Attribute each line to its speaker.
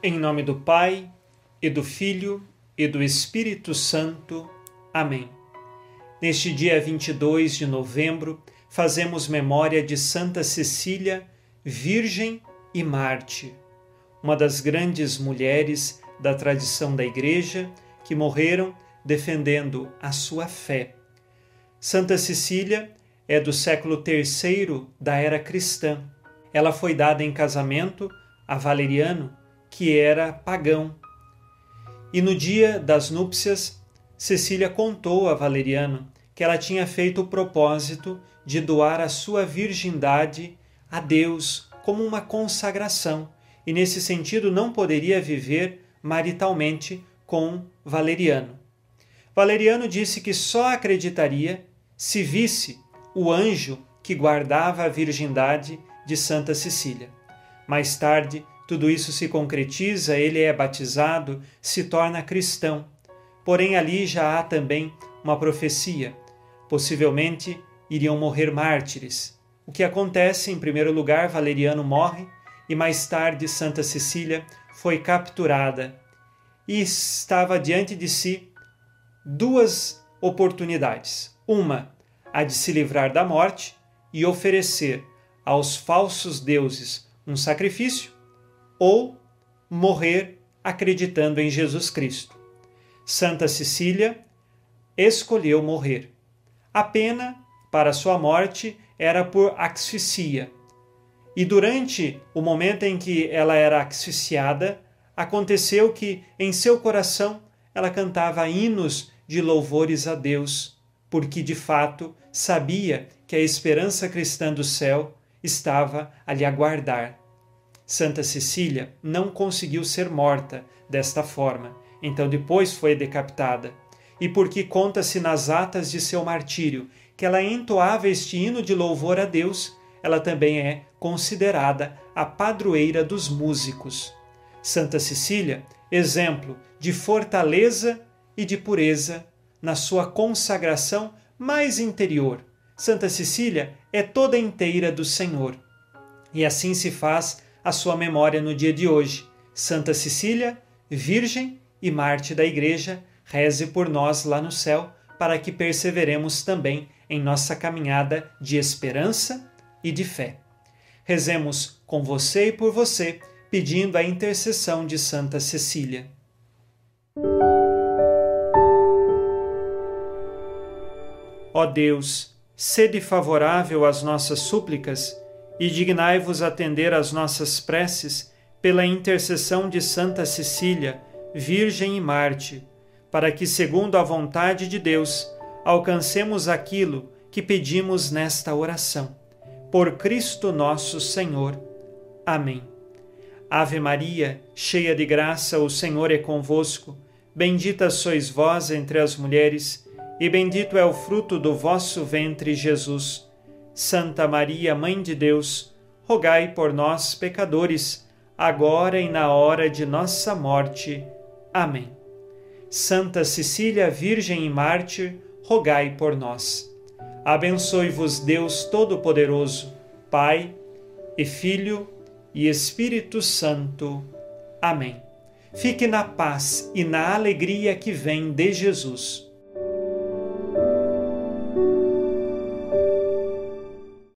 Speaker 1: Em nome do Pai, e do Filho, e do Espírito Santo. Amém. Neste dia 22 de novembro, fazemos memória de Santa Cecília, Virgem e Mártir, uma das grandes mulheres da tradição da Igreja que morreram defendendo a sua fé. Santa Cecília é do século III da era cristã. Ela foi dada em casamento a Valeriano, que era pagão. E no dia das núpcias, Cecília contou a Valeriano que ela tinha feito o propósito de doar a sua virgindade a Deus como uma consagração, e nesse sentido não poderia viver maritalmente com Valeriano. Valeriano disse que só acreditaria se visse o anjo que guardava a virgindade de Santa Cecília. Mais tarde, tudo isso se concretiza, ele é batizado, se torna cristão. Porém, ali já há também uma profecia. Possivelmente iriam morrer mártires. O que acontece? Em primeiro lugar, Valeriano morre e mais tarde Santa Cecília foi capturada e estava diante de si duas oportunidades. Uma, a de se livrar da morte e oferecer aos falsos deuses um sacrifício, ou morrer acreditando em Jesus Cristo. Santa Cecília escolheu morrer. A pena para sua morte era por asfixia. E durante o momento em que ela era asfixiada, aconteceu que em seu coração ela cantava hinos de louvores a Deus, porque de fato sabia que a esperança cristã do céu estava a lhe aguardar. Santa Cecília não conseguiu ser morta desta forma, então depois foi decapitada. E porque conta-se nas atas de seu martírio que ela entoava este hino de louvor a Deus, ela também é considerada a padroeira dos músicos. Santa Cecília, exemplo de fortaleza e de pureza na sua consagração mais interior. Santa Cecília é toda inteira do Senhor. E assim se faz a sua memória no dia de hoje. Santa Cecília, Virgem e Marte da Igreja, reze por nós lá no céu, para que perseveremos também em nossa caminhada de esperança e de fé. Rezemos com você e por você, pedindo a intercessão de Santa Cecília. Ó Deus, sede favorável às nossas súplicas e dignai-vos atender às nossas preces pela intercessão de Santa Cecília, Virgem e Marte, para que, segundo a vontade de Deus, alcancemos aquilo que pedimos nesta oração. Por Cristo nosso Senhor. Amém. Ave Maria, cheia de graça, o Senhor é convosco. Bendita sois vós entre as mulheres, e bendito é o fruto do vosso ventre, Jesus. Santa Maria, Mãe de Deus, rogai por nós, pecadores, agora e na hora de nossa morte. Amém. Santa Cecília, Virgem e Mártir, rogai por nós. Abençoe-vos Deus Todo-Poderoso, Pai e Filho e Espírito Santo. Amém. Fique na paz e na alegria que vem de Jesus.